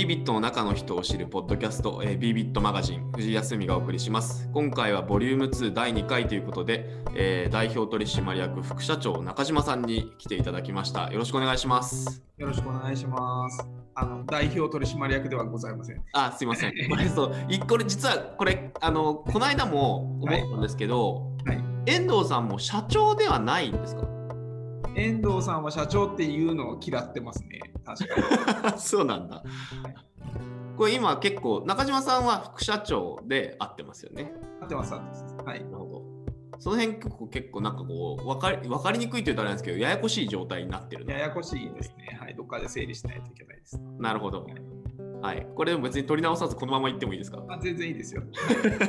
ビビットの中の人を知るポッドキャスト、えー、ビビットマガジン、藤井康美がお送りします。今回はボリューム2第2回ということで、えー、代表取締役副社長中島さんに来ていただきました。よろしくお願いします。よろしくお願いします。あの代表取締役ではございません。あ、すいません。これそう、これ実はこれあのこの間も思ったんですけど、はい、はい、遠藤さんも社長ではないんですか？遠藤さんは社長っていうのを嫌ってますね。確かに。そうなんだ。これ今結構中島さんは副社長で合ってますよね。合ってます、合ってます。はい。なるほど。その辺結構結構なんかこう分かり分かりにくいというとあれなんですけどややこしい状態になってるややこしいですね。はい。どっかで整理しないといけないです。なるほど。はい。これでも別に取り直さずこのままいってもいいですか？あ全然いいですよ。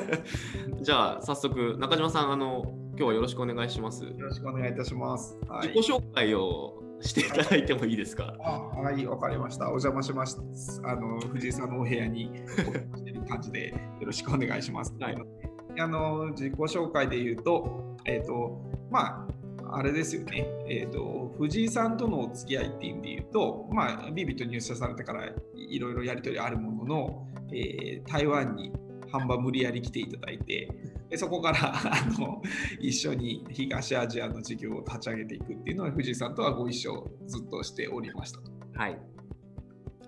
じゃあ早速中島さんあの今日はよろしくお願いします。よろしくお願いいたします。はい、自己紹介をしていただいてもいいですか？はい、わかりました。お邪魔します。あの藤井さんのお部屋にしてる感じでよろしくお願いします。はい、あの自己紹介で言うと、えっ、ー、とまああれですよね。えっ、ー、と藤井さんとのお付き合いっていう意味で言うと、まあビビと入社されてからいろいろやり取りあるものの、えー、台湾に半ば無理やり来ていただいて。でそこから あの一緒に東アジアの事業を立ち上げていくっていうのは藤井さんとはご一緒ずっとしておりましたと。はい。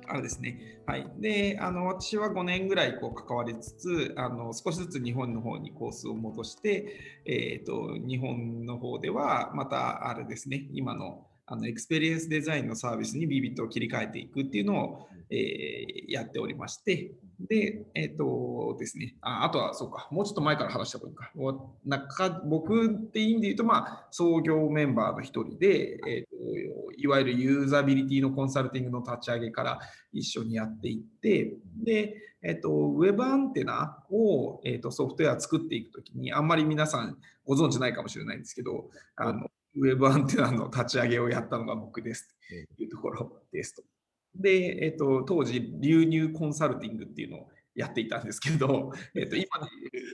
あれですね。はい。で、あの私は5年ぐらいこう関わりつつ、あの少しずつ日本の方にコースを戻して、えっ、ー、と日本の方ではまたあれですね。今のあのエクスペリエンスデザインのサービスにビービットを切り替えていくっていうのを、えー、やっておりまして、で、えっ、ー、とですねあ、あとはそうか、もうちょっと前から話した方がいいか。なんか僕っていう意味で言うと、まあ、創業メンバーの一人で、えーと、いわゆるユーザビリティのコンサルティングの立ち上げから一緒にやっていって、で、えっ、ー、と、ウェブアンテナを、えーと、ソフトウェア作っていくときに、あんまり皆さんご存知ないかもしれないんですけど、あのウェブアンテナの立ち上げをやったのが僕ですというところですと。で、えっと、当時、流入コンサルティングっていうのをやっていたんですけど、えっと、今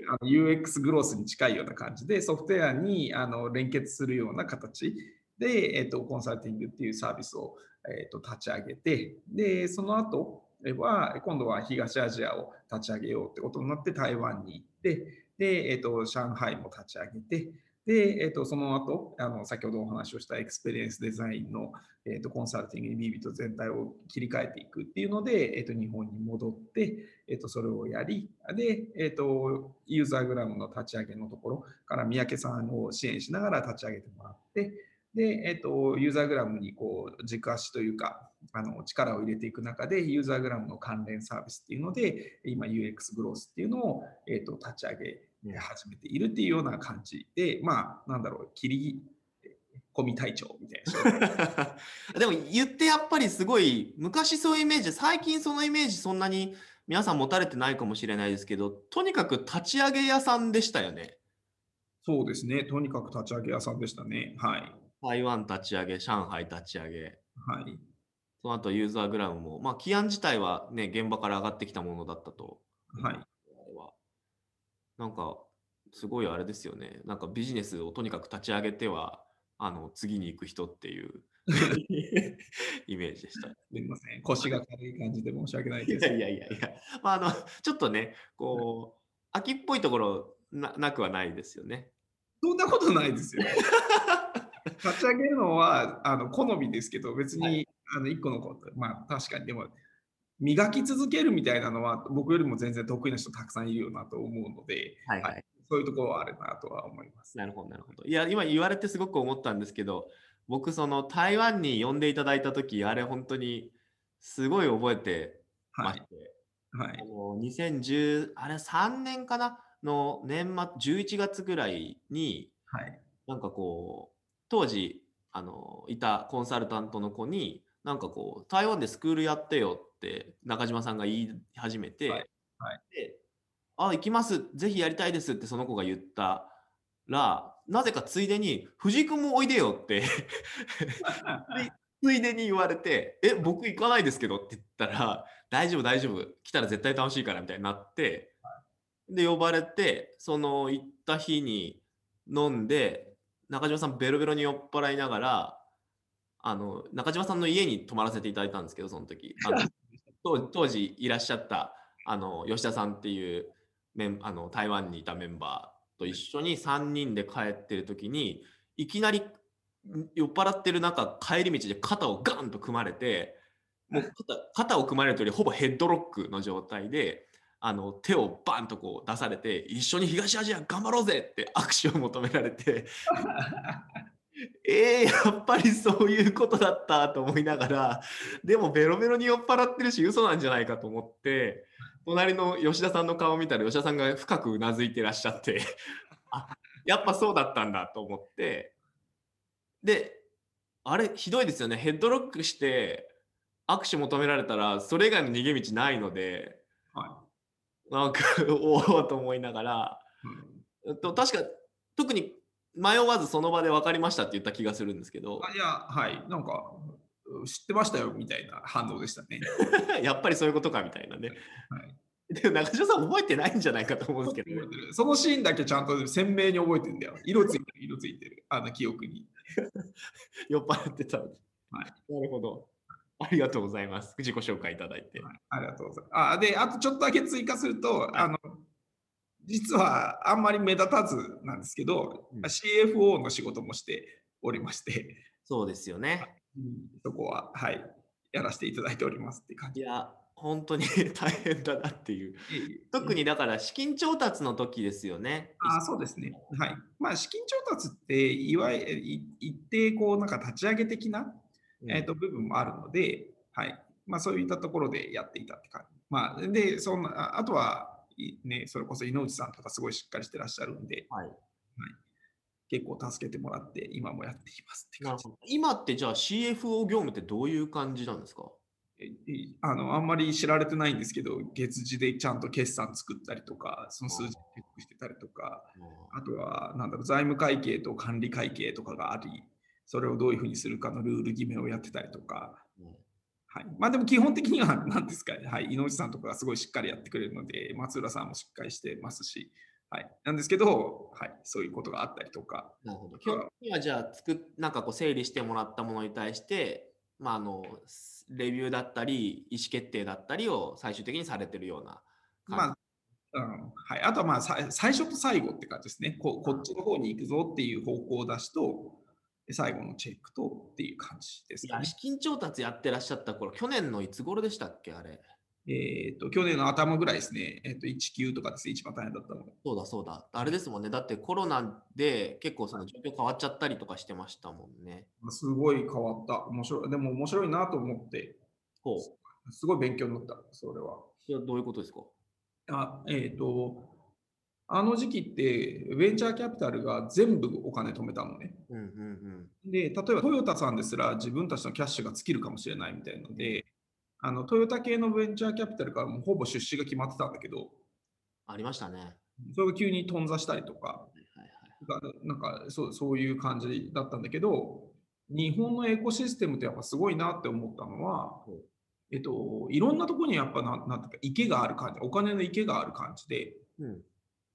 あの UX グロースに近いような感じで、ソフトウェアにあの連結するような形で、えっと、コンサルティングっていうサービスを、えっと、立ち上げて、で、その後は、今度は東アジアを立ち上げようってことになって台湾に行って、で、えっと、上海も立ち上げて、で、えっと、その後、あの先ほどお話をしたエクスペリエンスデザインの、えっと、コンサルティングにビービット全体を切り替えていくっていうので、えっと、日本に戻って、えっと、それをやり、で、えっと、ユーザーグラムの立ち上げのところから三宅さんを支援しながら立ち上げてもらって、で、えっと、ユーザーグラムにこう軸足というか、あの力を入れていく中で、ユーザーグラムの関連サービスっていうので、今 UX グロースっていうのを、えっと、立ち上げ始めているっていうような感じで、まあ、なんだろう、切り込み隊長みたいな。でも言ってやっぱりすごい、昔そういうイメージ、最近そのイメージそんなに皆さん持たれてないかもしれないですけど、とにかく立ち上げ屋さんでしたよね。そうですね。とにかく立ち上げ屋さんでしたね。はい。台湾立ち上げ、上海立ち上げ。はい。その後ユーザーグラムも、まあ、起案自体はね、現場から上がってきたものだったと。はい。なんか、すごいあれですよね。なんかビジネスをとにかく立ち上げては、あの、次に行く人っていう イメージでした。すみません。腰が軽い感じで申し訳ないです。いやいやいやまあ、あの、ちょっとね、こう、秋っぽいところななくはないですよね。そんなことないですよ。立ち上げるのはあの好みですけど、別に、はい、あの1個のこと、まあ確かに、でも、磨き続けるみたいなのは僕よりも全然得意な人たくさんいるよなと思うので、はい、はい、そういうところはあるなとは思います。なるほど、なるほど。いや、今言われてすごく思ったんですけど、僕、その台湾に呼んでいただいた時あれ本当にすごい覚えてまして、はい。はい、2010、あれ3年かなの年末、11月ぐらいに、はい、なんかこう、当時、あの、いたコンサルタントの子に、なんかこう、台湾でスクールやってよって中島さんが言い始めて、はいはい、であ、行きます、ぜひやりたいですってその子が言ったら、なぜかついでに、藤井君もおいでよって ついでに言われて、え、僕行かないですけどって言ったら、大丈夫、大丈夫、来たら絶対楽しいからみたいになって、で、呼ばれて、その行った日に飲んで、中島さんベロベロに酔っ払いながら、あの中島さんの家に泊まらせていただいたんですけど、その時。あの当時いらっしゃったあの吉田さんっていうメンあの台湾にいたメンバーと一緒に3人で帰ってる時にいきなり酔っ払ってる中帰り道で肩をガンと組まれてもう肩を組まれるというよりほぼヘッドロックの状態であの手をバンとこう出されて一緒に東アジア頑張ろうぜって握手を求められて。えー、やっぱりそういうことだったと思いながらでもベロベロに酔っ払ってるし嘘なんじゃないかと思って隣の吉田さんの顔を見たら吉田さんが深くうなずいてらっしゃって あやっぱそうだったんだと思ってであれひどいですよね。ヘッドロックして握手求められたらそれ以外の逃げ道ないので、はい、なんか おおと思いながら、うん、と確か特に迷わずその場で分かりましたって言った気がするんですけど。いやはい。なんか知ってましたよみたいな反応でしたね。やっぱりそういうことかみたいなね、はい、でも中島さん覚えてないんじゃないかと思うんですけど、そのシーンだけちゃんと鮮明に覚えてるんだよ。色ついてる色ついてる。あの記憶に。酔っ払ってたはい、なるほど。ありがとうございます。自己紹介いただいて。はい、ありがとうございます。あで、あとちょっとだけ追加すると、はい、あの実はあんまり目立たずなんですけど、うん、CFO の仕事もしておりまして、そうですよね。そこは、はい、やらせていただいておりますって感じ。いや、本当に 大変だなっていう。特にだから資金調達の時ですよね。あそうですね。はい。まあ資金調達っていわゆる一定こうなんか立ち上げ的なえー、と部分もあるので、はいまあ、そういったところでやっていたって感じ。まあ、でそんなあとは、ね、それこそ井内さんとかすごいしっかりしてらっしゃるんで、はい。はい、結構助けてもらって今もやっていますって感じ。今ってじゃあ CFO 業務ってどういう感じなんですか？あのあんまり知られてないんですけど、月次でちゃんと決算作ったりとか、その数字チェックしてたりとか、あとはなんだろう財務会計と管理会計とかがあり、それをどういうふうにするかのルール決めをやってたりとか、はい、まあでも基本的には何ですか、はい、井上さんとかがすごいしっかりやってくれるので、松浦さんもしっかりしてますし、はい、なんですけど、はい、そういうことがあったりとか。なるほど。基本的にはじゃあ作なんかこう整理してもらったものに対して、まあ、あのレビューだったり、意思決定だったりを最終的にされてるようなまあうん。はい、あとはまあ最初と最後って感じですね。こ。こっちの方に行くぞっていう方向を出すと、最後のチェックとっていう感じですね。資金調達やってらっしゃった頃、去年のいつ頃でしたっけ、あれ？えっ、と、去年の頭ぐらいですね。えっ、ー、と、1級とかですね、一番大変だったのそうだそうだ。あれですもんね。だってコロナで結構その状況変わっちゃったりとかしてましたもんね。すごい変わった。面白い。でも面白いなと思って、ほうすごい勉強になった、それは。それはどういうことですか？あえっ、ー、と、あの時期ってベンチャーキャピタルが全部お金止めたのね。うんうんうん、で例えばトヨタさんですら自分たちのキャッシュが尽きるかもしれないみたいなのであのトヨタ系のベンチャーキャピタルからもほぼ出資が決まってたんだけどありましたね。それが急に頓挫したりとか、はいはいはい、なんかそうそういう感じだったんだけど日本のエコシステムってやっぱすごいなって思ったのは、えっと、いろんなところにやっぱななんていうか池がある感じお金の池がある感じで。うん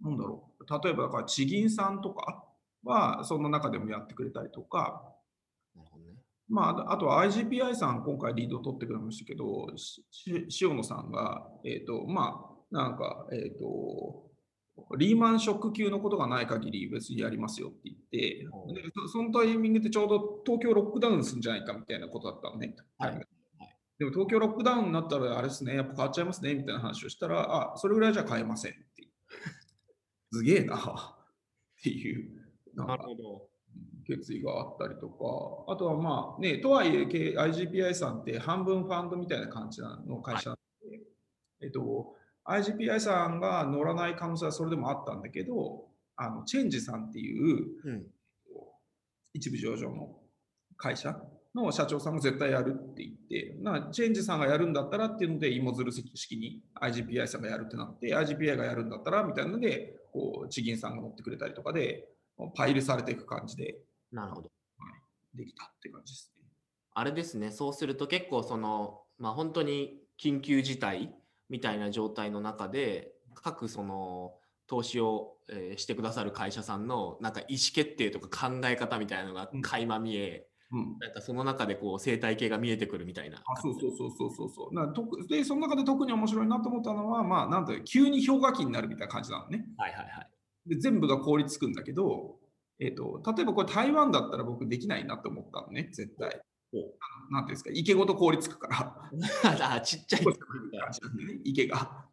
なんだろう、例えばだから地銀さんとかはその中でもやってくれたりとか、まあ、あとは IGPI さん、今回リード取ってくれましたけど、塩野さんが、えっ、ー、と、まあ、なんか、えっ、ー、と、リーマンショック級のことがない限り別にやりますよって言って、でそのタイミングってちょうど東京ロックダウンするんじゃないかみたいなことだったのね。はい、で。も東京ロックダウンになったらあれですね、やっぱ変わっちゃいますねみたいな話をしたら、あ、それぐらいじゃ買えません。ってすげえな。っていう、なんか決意があったりとか、あとはまあね、とはいえ IGPI さんって半分ファンドみたいな感じの会社なので、はい、えっと、IGPI さんが乗らない可能性はそれでもあったんだけど、あのチェンジさんっていう、うん、一部上場の会社の社長さんが絶対やるって言って、なチェンジさんがやるんだったらっていうので、芋づる式に IGPI さんがやるってなって、IGPI がやるんだったらみたいなので、こう地銀さんが持ってくれたりとかで、パイルされていく感じで、なるほど、はい、できたって感じですね。あれですね、そうすると結構その、まあ、本当に緊急事態みたいな状態の中で、各その投資を、えー、してくださる会社さんのなんか意思決定とか考え方みたいなのが垣間見え、うん、なんかその中でこう生態系が見えてくるみたいな。あそうそうそうそうそうそう。なとで、その中で特に面白いなと思ったのは、まあ、なんて急に氷河期になるみたいな感じなのね。はいはいはい。で全部が凍りつくんだけど、えーと、例えばこれ台湾だったら僕できないなと思ったのね、絶対。なんていうんですか、池ごと凍りつくから。あちっちゃい感じなんでね、池が。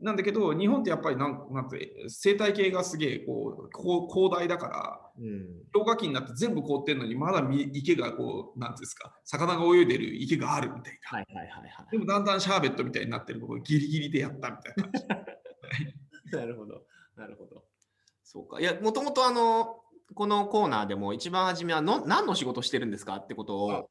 なんだけど、日本ってやっぱりなんなんて生態系がすげえこう広大だから、うん、氷河期になって全部凍ってるのに、まだ池がこう、なんですか、魚が泳いでる池があるみたいな。はいはいはいはい、でもだんだんシャーベットみたいになってるところギリギリでやったみたいな感じ。なるほど、なるほど。そうか。いや、もともとあの、このコーナーでも一番初めはの何の仕事してるんですか？ってことを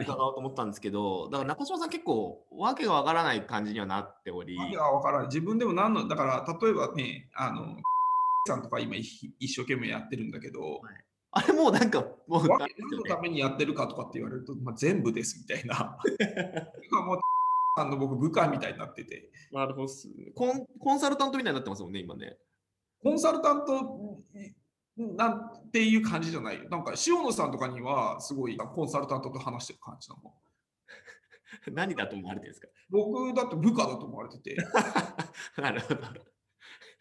伺おうと思ったんですけど、だから中島さん結構わけがわからない感じにはなっており。わけがわからない。自分でも何の、だから例えばね、あの、さんとか今一生懸命やってるんだけど、はい、あれもうなんかもう、何のためにやってるかとかって言われると、まあ、全部ですみたいな。今もう さんの僕部下みたいになってて。なるほどコン。コンサルタントみたいになってますもんね、今ね。コンサルタントなんていう感じじゃないよ。なんか塩野さんとかにはすごいコンサルタントと話してる感じなの。何だと思われてるんですか？僕だって部下だと思われてて。なるほど。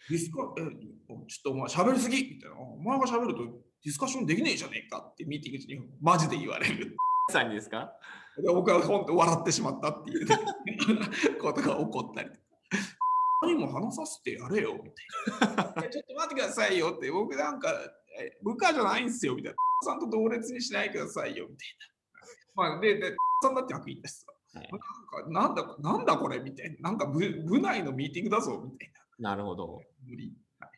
ディスカえちょっとお前喋りすぎみたいな。お前が喋るとディスカッションできねえじゃねえかってミーティング中にマジで言われる。さんにですか？僕は本当笑ってしまったっていう、ね、ことが起こったり。何も話させてやれよみたいな。ちょっと待ってくださいよって、僕なんか部下じゃないんですよみたいな。さんと同列にしないでくださいよみたいな。まあ、で、でさんだって悪意ですはい、なんかなんだなんだこれみたいな。なんか部部内のミーティングだぞみたいな。なるほど。無理。はい、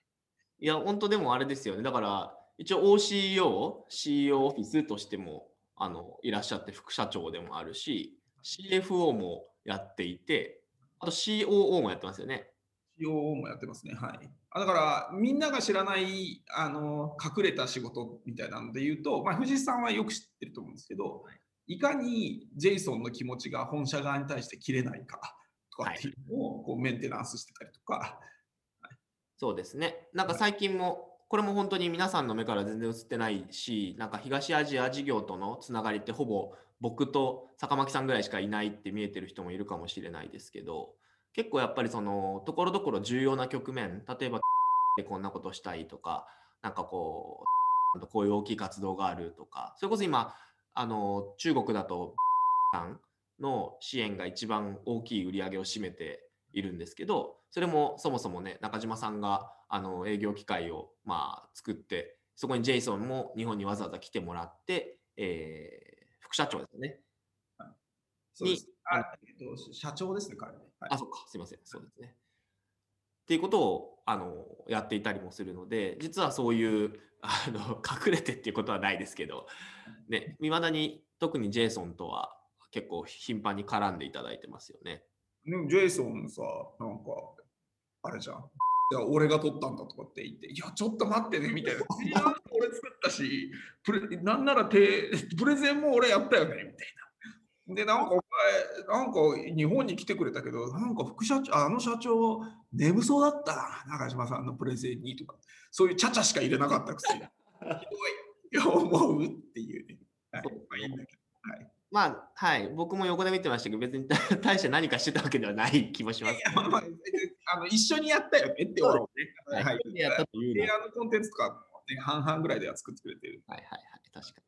いや、本当でもあれですよね。だから、一応 OCO、CEO オフィスとしてもあのいらっしゃって副社長でもあるし、CFO もやっていて、あと COO もやってますよね。COO もやってますね。はい。だから、みんなが知らないあの隠れた仕事みたいなので言うと、まあ、藤井さんはよく知ってると思うんですけど、いかにジェイソンの気持ちが本社側に対して切れないかとかっていうのをこうメンテナンスしてたりとか。はい、そうですね。なんか最近も、これも本当に皆さんの目から全然映ってないし、なんか東アジア事業とのつながりってほぼ僕と坂巻さんぐらいしかいないって見えてる人もいるかもしれないですけど、結構やっぱりそのところどころ重要な局面例えば でこんなことしたいとかなんかこう こういう大きい活動があるとかそれこそ今あの中国だと さんの支援が一番大きい売り上げを占めているんですけどそれもそもそもね中島さんがあの営業機会をまあ作ってそこにジェイソンも日本にわざわざ来てもらって、えー、副社長ですね。はい、そうですあ、えっと、社長ですね、彼ね。はい、あ、そっか、すみません、そうですね。っていうことをあのやっていたりもするので、実はそういう あの隠れてっていうことはないですけど、ね、いまだに特にジェイソンとは結構頻繁に絡んでいただいてますよね。でもジェイソンさ、なんか、あれじゃん。いや俺が撮ったんだとかって言って、いや、ちょっと待ってね、みたいな。俺作ったし、プレなんならてプレゼンも俺やったよね、みたいな。で、なんかなんか日本に来てくれたけど、なんか副社長、あの社長、眠そうだったな、中島さんのプレゼンにとか、そういうちゃちゃしか入れなかったくせに、ひどい、思うっていうね。はい、まあいいんだけど。はいまあ、はい、僕も横で見てましたけど、別に大して何かしてたわけではない気もします。いやまあまあ、あの一緒にやったよねって思うね。はい、はい、やったというの。のコンテンツとか、ね、半々ぐらいでは作ってくれてる。はいはいはい、確かに。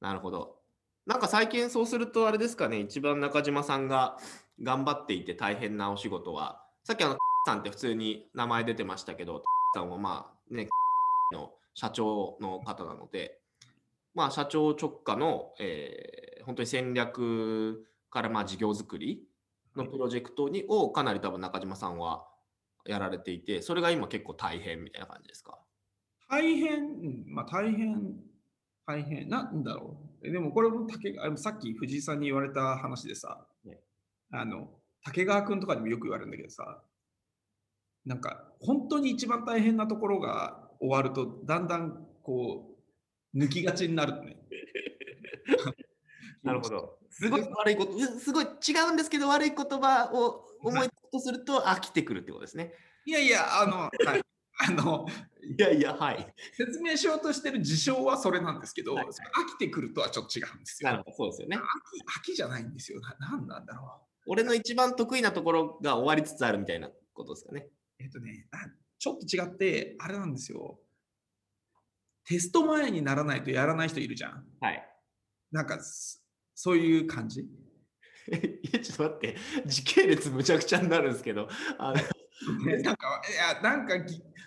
なるほど。なんか最近そうするとあれですかね、一番中島さんが頑張っていて大変なお仕事は、さっきあの、さんって普通に名前出てましたけど、さんはまあね、の社長の方なので、まあ社長直下の、えー、本当に戦略からまあ事業作りのプロジェクトにをかなり多分中島さんはやられていて、それが今結構大変みたいな感じですか？大変、まあ大変、大変、なんだろう。でもこれも竹あさっき藤井さんに言われた話でさ、ね、あの竹川君とかにもよく言われるんだけどさなんか本当に一番大変なところが終わるとだんだんこう抜きがちになるね。なるほど。すごい悪いこと、すごい違うんですけど悪い言葉を思いとすると飽きてくるってことですね。いやいや、あの、はい、あのいやいや、はい。説明しようとしてる事象はそれなんですけど、はい、飽きてくるとはちょっと違うんですよ。なるほど、そうですよね。飽き飽きじゃないんですよ。ななんなんだろう。俺の一番得意なところが終わりつつあるみたいなことですかね。えっとね、ちょっと違って、あれなんですよ。テスト前にならないとやらない人いるじゃん。はい。なんか、そういう感じ？いや、ちょっと待って、時系列むちゃくちゃになるんですけど、あのなんか、いや、なんか、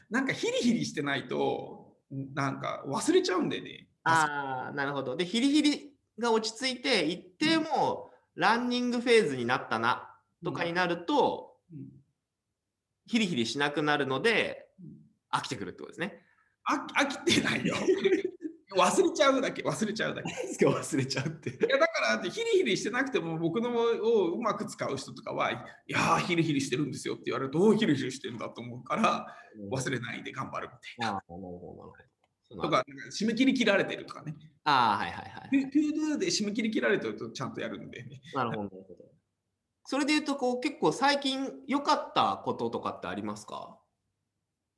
なんかヒリヒリしてないと、なんか忘れちゃうんでね。ああ、なるほど。で、ヒリヒリが落ち着いて、一定もランニングフェーズになったなとかになると、うんうん、ヒリヒリしなくなるので、飽きてくるってことですね。飽きてないよ。忘れちゃうだけ、忘れちゃうだけ。忘れちゃうって。いやだからヒリヒリしてなくても僕のをうまく使う人とかは、いやヒリヒリしてるんですよって言われると、どうヒリヒリしてるんだと思うから、忘れないで頑張るみたいな。なるほど、なるほど。とか、締め切り切られてるとかね。ああ、はいはいはい。 ToDo で締め切り切られてるとちゃんとやるんでね。なるほど、なるほど。それで言うと、こう結構最近良かったこととかってありますか？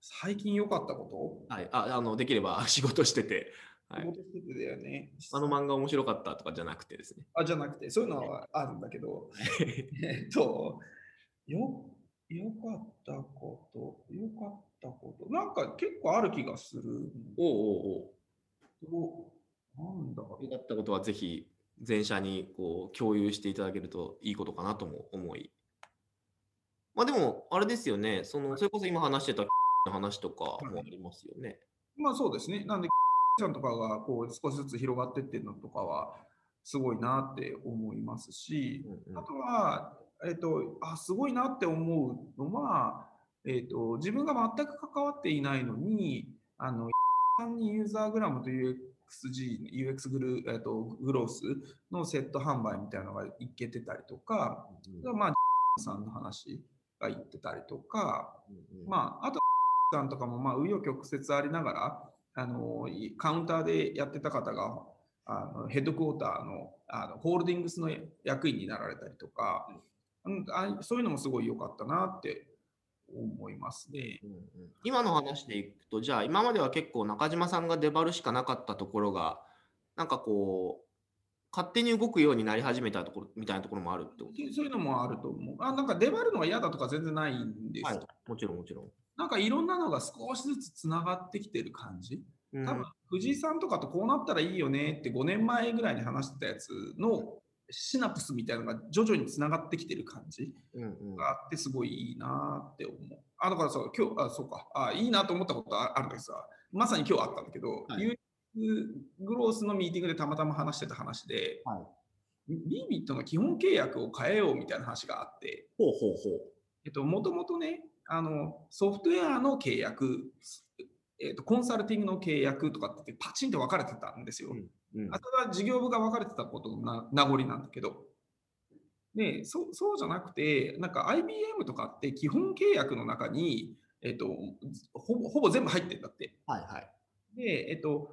最近良かったこと？はい。ああのできれば仕事してて、はい、だよね。あの漫画面白かったとかじゃなくてですね。あ、じゃなくて、そういうのはあるんだけど、えっと、よ、よかったこと、よかったこと、なんか結構ある気がする。おおおお。なんだよかったことはぜひ全社にこう共有していただけるといいことかなとも思い。まあでも、あれですよね、そのそれこそ今話してた 話とかもありますよね。まあそうですね。なんでちゃんとかがこう少しずつ広がってってるのとかはすごいなって思いますし、うんうん、あとは、えーと、あすごいなって思うのは、えーと、自分が全く関わっていないのにあのにユーザーグラムという UXG、UX グル、えーと、グロースのセット販売みたいなのがいけてたりとか、うん、まあ、さんの話が言ってたりとか、うんうん、まあ、あと、さんとかも、まあ、紆余曲折ありながら、あのカウンターでやってた方があのヘッドクォーターのあのホールディングスの役員になられたりとか、うん、あそういうのもすごい良かったなって思いますね、うんうん、今の話でいくとじゃあ今までは結構中島さんが出張るしかなかったところがなんかこう勝手に動くようになり始めたところみたいなところもあるってこと？そういうのもあると思う。あなんか出張るのは嫌だとか全然ないんです、はい、もちろんもちろん。なんかいろんなのが少しずつつながってきてる感じ？多分藤井さんとかとこうなったらいいよねって5年前ぐらいに話してたやつのシナプスみたいなのが徐々につながってきてる感じがあってすごいいいなって思う。あだからさ今日あそうかあいいなと思ったことあるんだけどさまさに今日あったんだけど、はい、ユーグロースのミーティングでたまたま話してた話で、はい、ビービットの基本契約を変えようみたいな話があって、ほうほうほう。えっと、もともとね、あのソフトウェアの契約、えっと、コンサルティングの契約とかってパチンと分かれてたんですよ。うんうん、あとは事業部が分かれてたことの名残なんだけど、でそそうじゃなくて、なんか IBM とかって基本契約の中に、えっと、ほぼほぼ全部入ってるんだって。はいはい。で、えっと、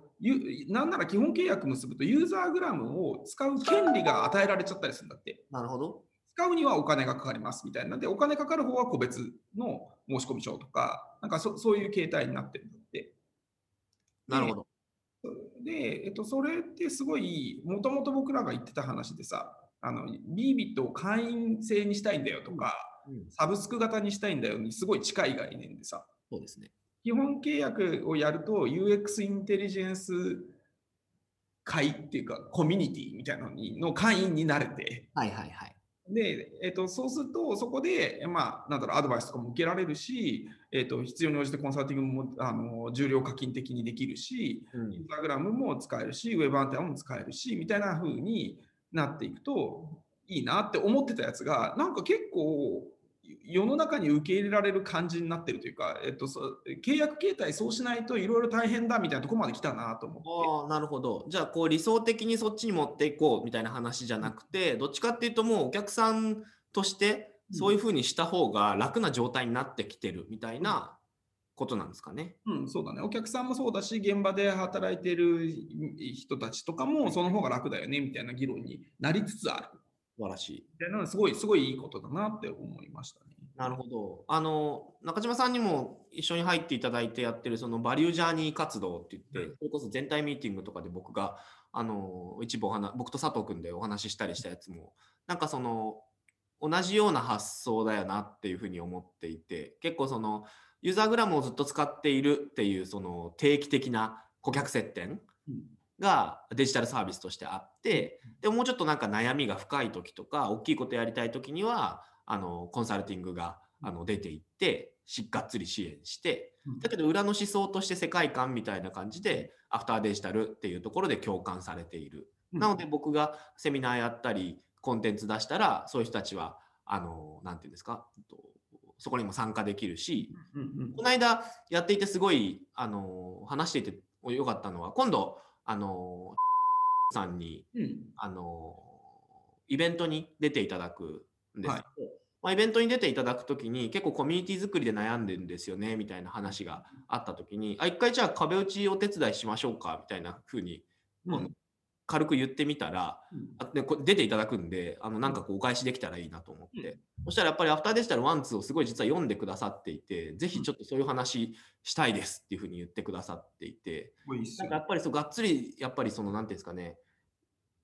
なんなら基本契約結ぶとユーザーグラムを使う権利が与えられちゃったりするんだって。なるほど。使うにはお金がかかりますみたいなで、お金かかる方は個別の申込書とか、なんかそそういう形態になってるんだって。なるほど。で、えっと、それってすごい、もともと僕らが言ってた話でさ、あの、ビービットを会員制にしたいんだよとか、うん、サブスク型にしたいんだよにすごい近い概念でさ。そうですね。基本契約をやると UX インテリジェンス会っていうかコミュニティみたいなのにの会員になれて、はいはいはい。で、えーと、そうすると、そこで、まあ、なんだろう、アドバイスとかも受けられるし、えーと、必要に応じてコンサルティングもあの重量課金的にできるし、うん、インスタグラムも使えるし、ウェブアンテナも使えるし、みたいな風になっていくといいなって思ってたやつが、なんか結構、世の中に受け入れられる感じになってるというか、えっと、契約形態そうしないといろいろ大変だみたいなところまで来たなと思って。あなるほど。じゃあこう理想的にそっちに持っていこうみたいな話じゃなくて、どっちかっていうともうお客さんとしてそういうふうにした方が楽な状態になってきてるみたいなことなんですかね。うん、そうだね。お客さんもそうだし、現場で働いてる人たちとかもその方が楽だよねみたいな議論になりつつある。素晴らしい。すごい、すごいいいことだなって思いましたね。なるほど。あの、中島さんにも一緒に入っていただいてやってるそのバリュージャーニー活動って言って、それこそ全体ミーティングとかで僕が、あの、一部お話、僕と佐藤君でお話ししたりしたやつも、なんかその、同じような発想だよなっていうふうに思っていて、結構その、ユーザーグラムをずっと使っているっていう、その定期的な顧客接点がデジタルサービスとしてあって、でももうちょっとなんか悩みが深い時とか、大きいことやりたい時には、あのコンサルティングがあの出ていってしがっつり支援してうん。だけど裏の思想として世界観みたいな感じでアフターデジタルっていうところで共感されている。うん。なので僕がセミナーやったりコンテンツ出したらそういう人たちはあのなんていうんですかとそこにも参加できるしうんうん。この間やっていてすごいあの話していてよかったのは今度あの さんにうん。あのイベントに出ていただくんですけど、はい。まあ、イベントに出ていただくときに結構コミュニティ作りで悩んでるんですよねみたいな話があったときにあ一回じゃあ壁打ちお手伝いしましょうかみたいな風にうん軽く言ってみたらうん。あでこ出ていただくんであのなんかこうお返しできたらいいなと思って、そしたらやっぱりアフターデジタル1、2をすごい実は読んでくださっていてぜひちょっとそういう話したいですっていう風に言ってくださっていて。なんかやっぱりそうがっつりやっぱりそのなんていうんですかね。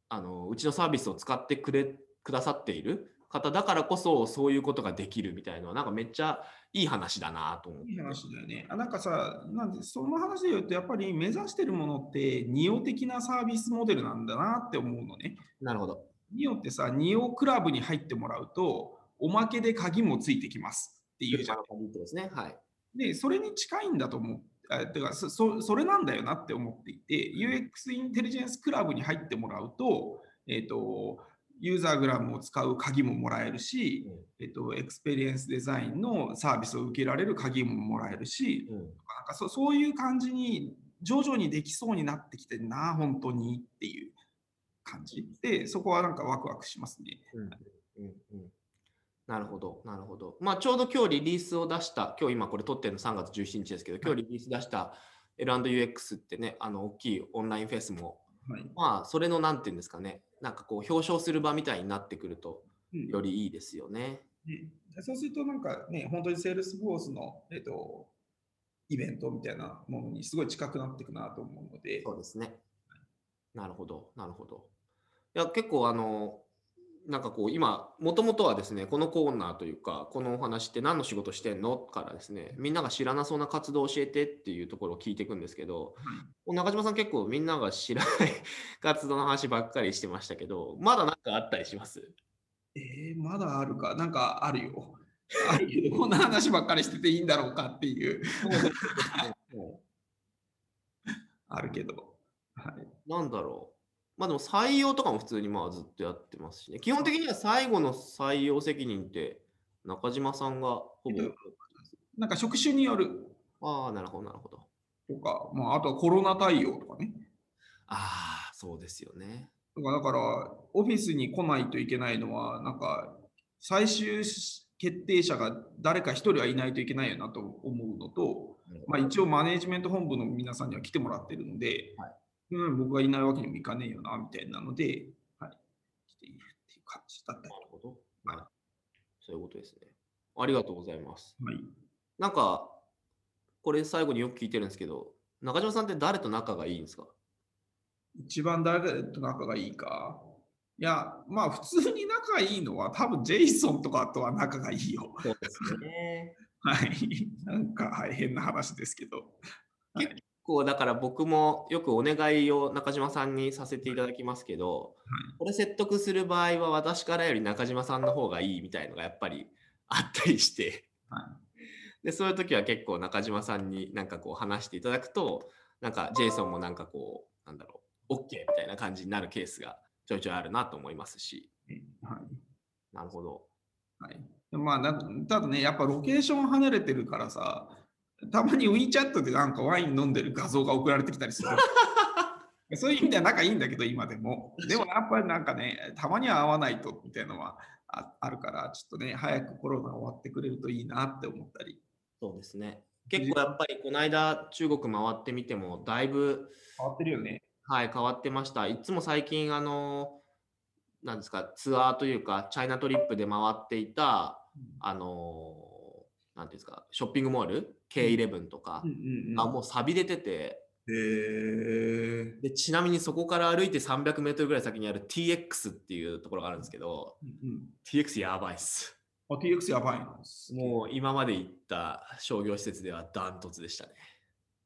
あのうちのサービスを使ってくれくださっている方だからこそそういうことができるみたいなのはなんかめっちゃいい話だなと思っていい話だよね。あなんかさなんで、その話で言うと、やっぱり目指してるものって、ニオ的なサービスモデルなんだなって思うのね。なるほどNIO ってさ、 NIO クラブに入ってもらうと、おまけで鍵もついてきますっていうじゃん。ですねはいで、それに近いんだと思う。あてかそそ、それなんだよなって思っていて、UX インテリジェンスクラブに入ってもらうと、えっ、と、ユーザーグラムを使う鍵ももらえるし、えっと、エクスペリエンスデザインのサービスを受けられる鍵ももらえるし、うん。なんかそそういう感じに徐々にできそうになってきてるな、本当にっていう感じ。で、そこはなんかワクワクしますね。うん。うん。うん。なるほど、なるほど。まあ、ちょうど今日リリースを出した、今日今これ撮ってるの3月17日ですけど、今日リリース出した L&UX ってね、あの大きいオンラインフェスも、はい。まあ、それのなんていうんですかね、なんかこう表彰する場みたいになってくると、うんよりいいですよね。ねそうするとなんかね、本当にセールスフォースの、えっと、イベントみたいなものにすごい近くなっていくなと思うので、そうですね。なるほど、なるほど。いや、結構あの、なんかこう今、もともとはですね、このコーナーというか、このお話って何の仕事してんの？からですね、みんなが知らなそうな活動を教えてっていうところを聞いていくんですけど、中島さん結構みんなが知らない活動の話ばっかりしてましたけど、まだなんかあったりします？えー、まだあるか、なんかあるよ。あるけど、こんな話ばっかりしてていいんだろうかっていう、あるけど。はい、なんだろう。まあでも採用とかも普通にまあずっとやってますしね。基本的には最後の採用責任って中島さんがほぼ。えっとなんか職種によるああ、なるほど、なるほど。とか、まあ、あとはコロナ対応とかね。ああ、そうですよね。だから、オフィスに来ないといけないのは、なんか、最終決定者が誰か一人はいないといけないよなと思うのと、まあ、一応マネージメント本部の皆さんには来てもらってるので、はいうん、僕がいないわけにもいかねえよな、みたいなので、はい、来ているっていう感じだったりなるほど。はい。そういうことですね。ありがとうございます。はい。なんか、これ最後によく聞いてるんですけど、中島さんって誰と仲がいいんですか？一番誰と仲がいいか？いや、まあ普通に仲がいいのは多分ジェイソンとかとは仲がいいよ。そうですね。はい。なんか、はい、変な話ですけど。はい結構だから僕もよくお願いを中島さんにさせていただきますけど、これ説得する場合は私からより中島さんの方がいいみたいのがやっぱりあったりして、はでそういう時は結構中島さんになんかこう話していただくとなんかジェイソンもなんかこうなんだろう OK みたいな感じになるケースがちょいちょいあるなと思いますし。はい。なるほど。はい、まあな、ただね、やっぱロケーション離れてるからさ、たまに WeChat でなんかワイン飲んでる画像が送られてきたりする。そういう意味では仲いいんだけど、今でも。でもやっぱりなんかね、たまには会わないとみたいなのはああるから、ちょっとね、早くコロナ終わってくれるといいなって思ったり。そうですね結構やっぱりこの間中国回ってみてもだいぶ変わってるよね。はい、変わってました。いつも最近、あの、なんですか、ツアーというか、チャイナトリップで回っていた、あのーなんていうんですか、ショッピングモール、K11 とか、あもう錆びれてて、へでちなみにそこから歩いて300メートルぐらい先にある TX っていうところがあるんですけど、うんうん TX やばいっす。あ、TX やばいな。もう今まで行った商業施設ではダントツでしたね。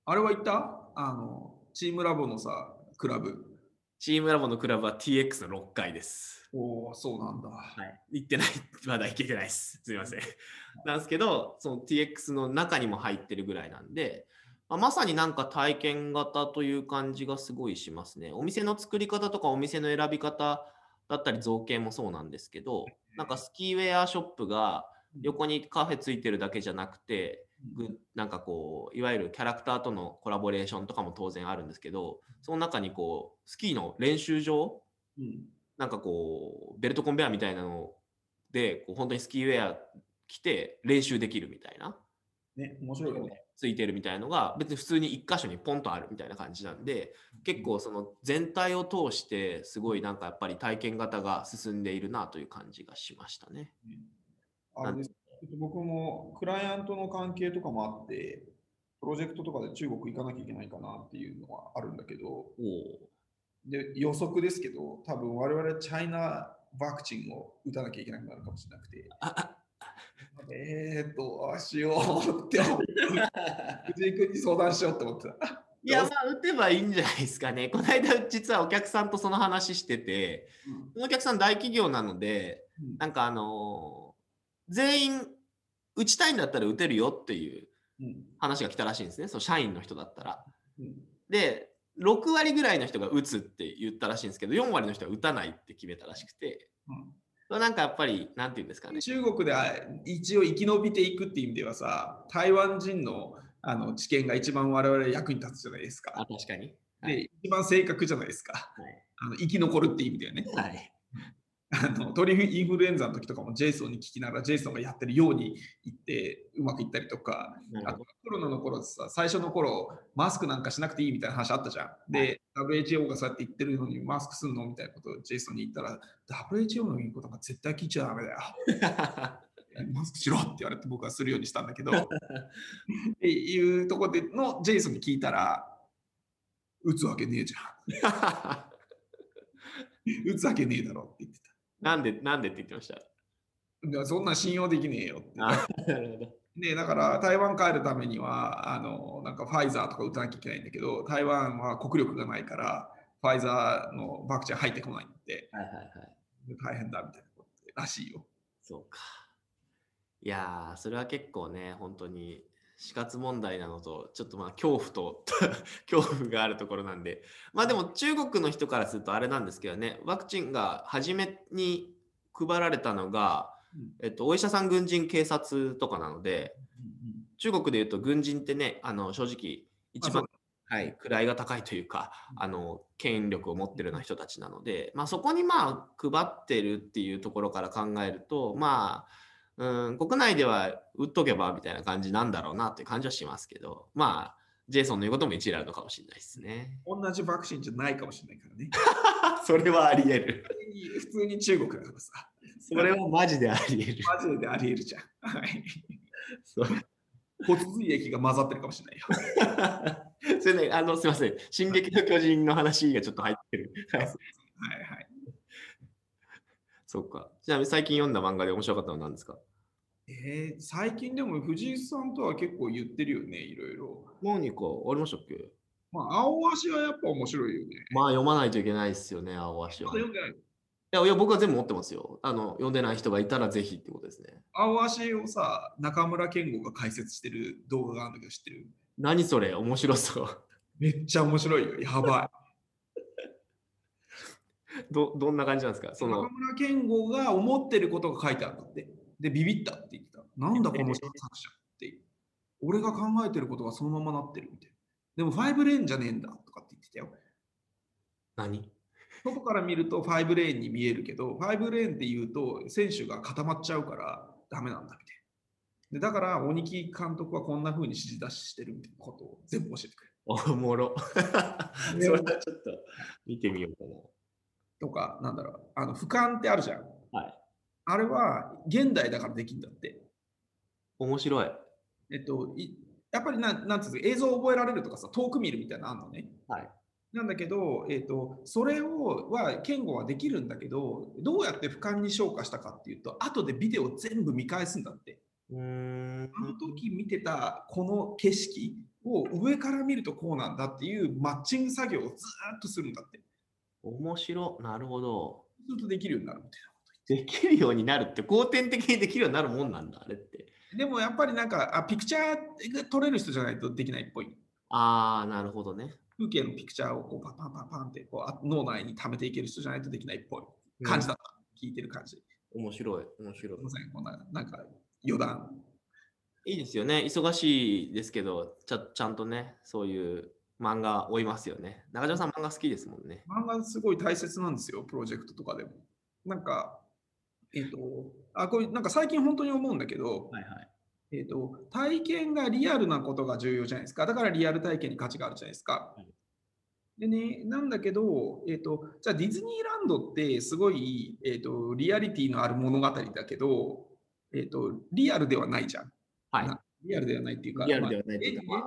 あれは行った？あの、チームラボのさ、クラブ。チームラボのクラブは TX の6階です。おお、そうなんだ。はい、行ってない、まだ行けてないです。すみません。なんですけど、その TX の中にも入ってるぐらいなんで、まあまさになんか体験型という感じがすごいしますね。お店の作り方とかお店の選び方だったり造形もそうなんですけど、なんかスキーウェアショップが横にカフェついてるだけじゃなくて、ぐなんかこういわゆるキャラクターとのコラボレーションとかも当然あるんですけどその中にこうスキーの練習場うん。なんかこうベルトコンベアみたいなのでこう本当にスキーウェア着て練習できるみたいな。ね、面白いよね。ついてるみたいのが別に普通に一箇所にポンとあるみたいな感じなん。で結構その全体を通してすごいなんかやっぱり体験型が進んでいるなという感じがしましたね。あれです僕もクライアントの関係とかもあって、プロジェクトとかで中国行かなきゃいけないかなっていうのはあるんだけど、で予測ですけど、多分我々チャイナワクチンを打たなきゃいけなくなるかもしれなくて、えー、どうしようって思って、藤井君に相談しようって思ってた。いや、まあ、打てばいいんじゃないですかね。この間、実はお客さんとその話してて、そのお客さん大企業なので、うんなんかあのー全員打ちたいんだったら打てるよっていううん話が来たらしいんですね。そう社員の人だったら。うんで、6割ぐらいの人が打つって言ったらしいんですけど、4割の人は打たないって決めたらしくて、うんなんかやっぱり、なんていうんですかね。中国であ一応生き延びていくっていう意味ではさ、台湾人のあの知見が一番我々役に立つじゃないですか。あ、確かに。はい。で、一番正確じゃないですか。あの生き残るっていう意味ではね。はい。あの鳥インフルエンザの時とかもジェイソンに聞きながらジェイソンがやってるように言ってうまくいったりとか、あと。コロナの頃さ、最初の頃マスクなんかしなくていいみたいな話あったじゃん。で、WHO がそうやって言ってるのにマスクすんのみたいなことをジェイソンに言ったら、WHO の言うことが絶対聞いちゃダメだよ。マスクしろって言われて僕はするようにしたんだけど、っていうところでのジェイソンに聞いたら、打つわけねえじゃん。打つわけねえだろって言ってなんで、なんでって言ってました？そんなん信用できねえよって。だから台湾帰るためには、あの、なんかファイザーとか打たなきゃいけないんだけど、台湾は国力がないから、ファイザーのワクチン入ってこないんで、はいはいはい。で大変だみたいなことらしいよ。そうか。いやー、それは結構ね、本当に死活問題なのと、ちょっとまあ恐怖と 恐怖があるところなんで、まあでも中国の人からするとあれなんですけどね、ワクチンが初めに配られたのが、うん。えっと、お医者さん、軍人、警察とかなので、中国でいうと軍人ってね、あの正直、一番、はい、位が高いというか、あの権力を持ってるような人たちなので、まあ、そこにまあ配ってるっていうところから考えると、まあ、うん、国内では売っとけばみたいな感じなんだろうなって感じはしますけど、まあ、ジェイソンの言うことも一理あるのかもしれないですね。同じワクチンじゃないかもしれないからね。それはあり得る。普通に普通に中国だからさ。それはマジであり得る。マジであり得るじゃん。はい。そう骨髄液が混ざってるかもしれないよ。それね、あの、すみません。進撃の巨人の話がちょっと入ってる。はいはいはい。そっか。ちなみに最近読んだ漫画で面白かったのは何ですか？えー、最近でも藤井さんとは結構言ってるよね、いろいろ。何かありましたっけ？まあ、青足はやっぱ面白いよね。まあ読まないといけないですよね、青足は。いまだ読んでないや、いや僕は全部持ってますよ。あの、読んでない人がいたらぜひってことですね。青足をさ、中村健吾が解説してる動画があるんだけど知ってる？何それ面白そう。めっちゃ面白いよ。やば ど、どんな感じなんですか？い。その中、村健吾が思ってることが書いてあるんだって。で、ビビったって言ってた。なんだこの作者って。俺が考えてることがそのままなってるみたいな。でも5レーンじゃねえんだとかって言ってたよ。何？外から見ると5レーンに見えるけど、5レーンって言うと選手が固まっちゃうからダメなんだみたいな。でだから、鬼木監督はこんな風に指示出ししてるみたいなことを全部教えてくれる。おもろ。それはちょっと見てみようかとか、なんだろう、あの俯瞰ってあるじゃん。はいあれは現代だからできるんだって。面白い。えっと、いやっぱりななんつう映像を覚えられるとかさ、遠く見るみたいなのあるのね。はい。なんだけど、えーと、それをは言語はできるんだけどどうやって俯瞰に昇華したかっていうと後でビデオ全部見返すんだってうんあの時見てたこの景色を上から見るとこうなんだっていうマッチング作業をずっとするんだって面白なるほどとできるようになるみたいなできるようになるって後天的にできるようになるもんなんだあれってでもやっぱりなんかあピクチャーが撮れる人じゃないとできないっぽいああなるほどね風景のピクチャーをこうパンパンパンパンってこう脳内に溜めていける人じゃないとできないっぽい感じだった。うん、聞いてる感じ。面白い、面白い。すみません、こんな、なんか余談。いいですよね。忙しいですけど、ちゃちゃんとね、そういう漫画追いますよね。中島さん、漫画好きですもんね。漫画すごい大切なんですよ、プロジェクトとかでも。なんか、えっ、ー、と、あ、これ、なんか最近本当に思うんだけど、はいはい。えーと、体験がリアルなことが重要じゃないですか。だからリアル体験に価値があるじゃないですか。はい、でね、なんだけど、えーと、じゃあディズニーランドってすごい、えーと、リアリティのある物語だけど、えー、とリアルではないじゃん。はい、リアルではないっていうか、リアルではないっていうか、まあ、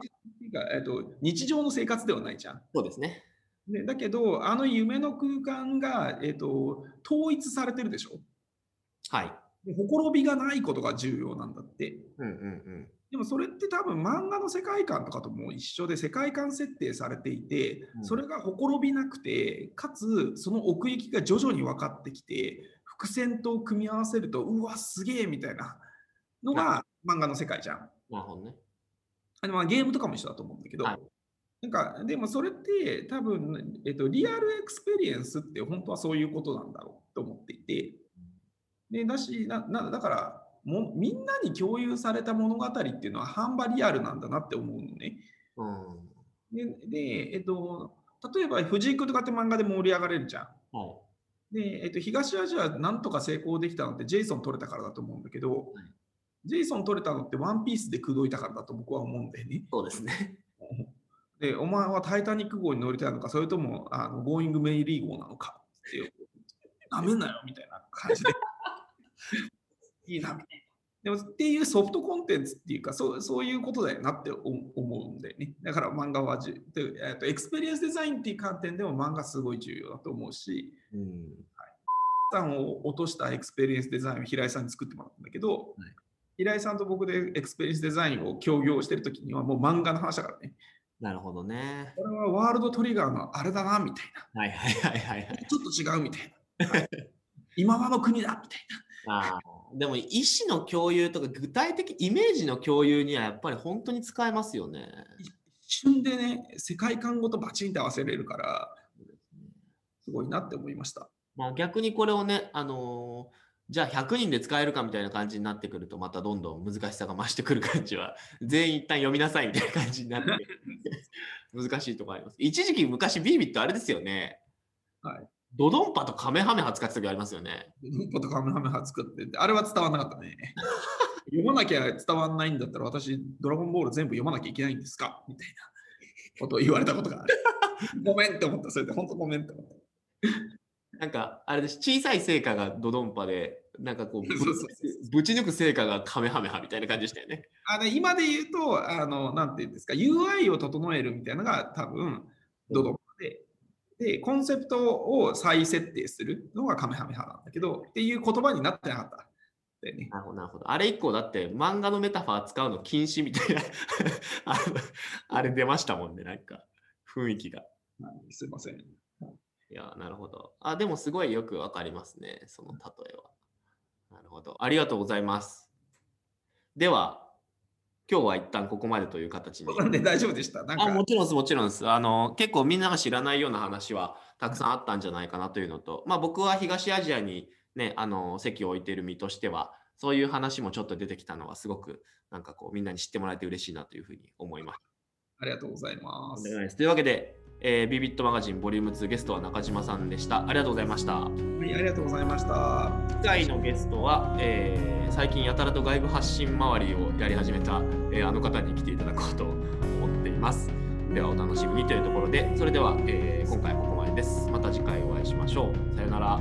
えー、と日常の生活ではないじゃん。そうですね。でだけど、あの夢の空間が、えー、と統一されてるでしょ？はい。ほころびがないことが重要なんだって。うんうんうんでもそれって多分漫画の世界観とかとも一緒で世界観設定されていて、それがほころびなくてかつその奥行きが徐々に分かってきて伏線と組み合わせるとうわすげえみたいなのが漫画の世界じゃん。なるほどね。あまあゲームとかも一緒だと思うんだけど、はい、なんかでもそれって多分、えっと、リアルエクスペリエンスって本当はそういうことなんだろうと思っていて。でだしななだからもみんなに共有された物語っていうのは半ばリアルなんだなって思うのね。うん、でで、えっと、例えば藤井君とかって漫画で盛り上がれるじゃん。はい、で、えっと、東アジアなんとか成功できたのってジェイソン取れたからだと思うんだけど、はい、ジェイソン取れたのってワンピースで口説いたからだと僕は思うんだよね。そうですね。で、お前はタイタニック号に乗りたいのか、それともあのゴーイングメリー号なのかって、なめんなよみたいな感じで。いいな、みたいな。でもっていうソフトコンテンツっていうかそうそういうことだよなって思うんだよね。だから漫画はじえとエクスペリエンスデザインっていう観点でも漫画すごい重要だと思うし、うん、はい、さんを落としたエクスペリエンスデザインを平井さんに作ってもらったんだけど、はい、平井さんと僕でエクスペリエンスデザインを協業してるときにはもう漫画の話だからね。なるほどね。これはワールドトリガーのあれだなみたいな。はいはいはいはい、はい。ちょっと違うみたいな。今ワノ国だみたいな。あでも意思の共有とか具体的イメージの共有にはやっぱり本当に使えますよね。一瞬でね世界観ごとバチンって合わせれるからすごいなって思いました。まあ、逆にこれをね、あのー、じゃあ100人で使えるかみたいな感じになってくるとまたどんどん難しさが増してくる感じは 全員一旦読みなさいみたいな感じになって 難しいところあります。一時期昔ビービットあれですよね。はいドドンパとカメハメハ使ってた時ありますよね。ドドンパとカメハメハ使って、あれは伝わらなかったね。読まなきゃ伝わらないんだったら、私、ドラゴンボール全部読まなきゃいけないんですか？みたいなことを言われたことがある。ごめんって思った、それで、本当ごめんって思った。なんか、あれです、小さい成果がドドンパで、なんかこう、ぶち抜く成果がカメハメハみたいな感じでしたよね。あの今で言うと、あの、なんていうんですか、UI を整えるみたいなのが多分、ドドンで、コンセプトを再設定するのがカメハメハなんだけど、っていう言葉になってなかった。ね、なるほど、なるほど。あれ以降だって漫画のメタファー使うの禁止みたいな ああれ出ましたもんね、なんか雰囲気が。すいません。いや、なるほど。あ、でもすごいよくわかりますね、その例えは。なるほど。ありがとうございます。では、今日は一旦ここまでという形に。で大丈夫でしたあもちろんです、もちろんです。あの結構みんなが知らないような話はたくさんあったんじゃないかなというのと、まあ、僕は東アジアに、ね、あの席を置いている身としては、そういう話もちょっと出てきたのは、すごくなんかこうみんなに知ってもらえて嬉しいなというふうに思います。ありがとうございます。というわけで、えー、ビビットマガジンボリューム2ゲストは中島さんでした。ありがとうございました。はい、ありがとうございました。次回のゲストは、えー、最近やたらと外部発信周りをやり始めた、えー、あの方に来ていただこうと思っています。ではお楽しみにというところで、それでは、えー、今回ここまでです。また次回お会いしましょう。さようなら。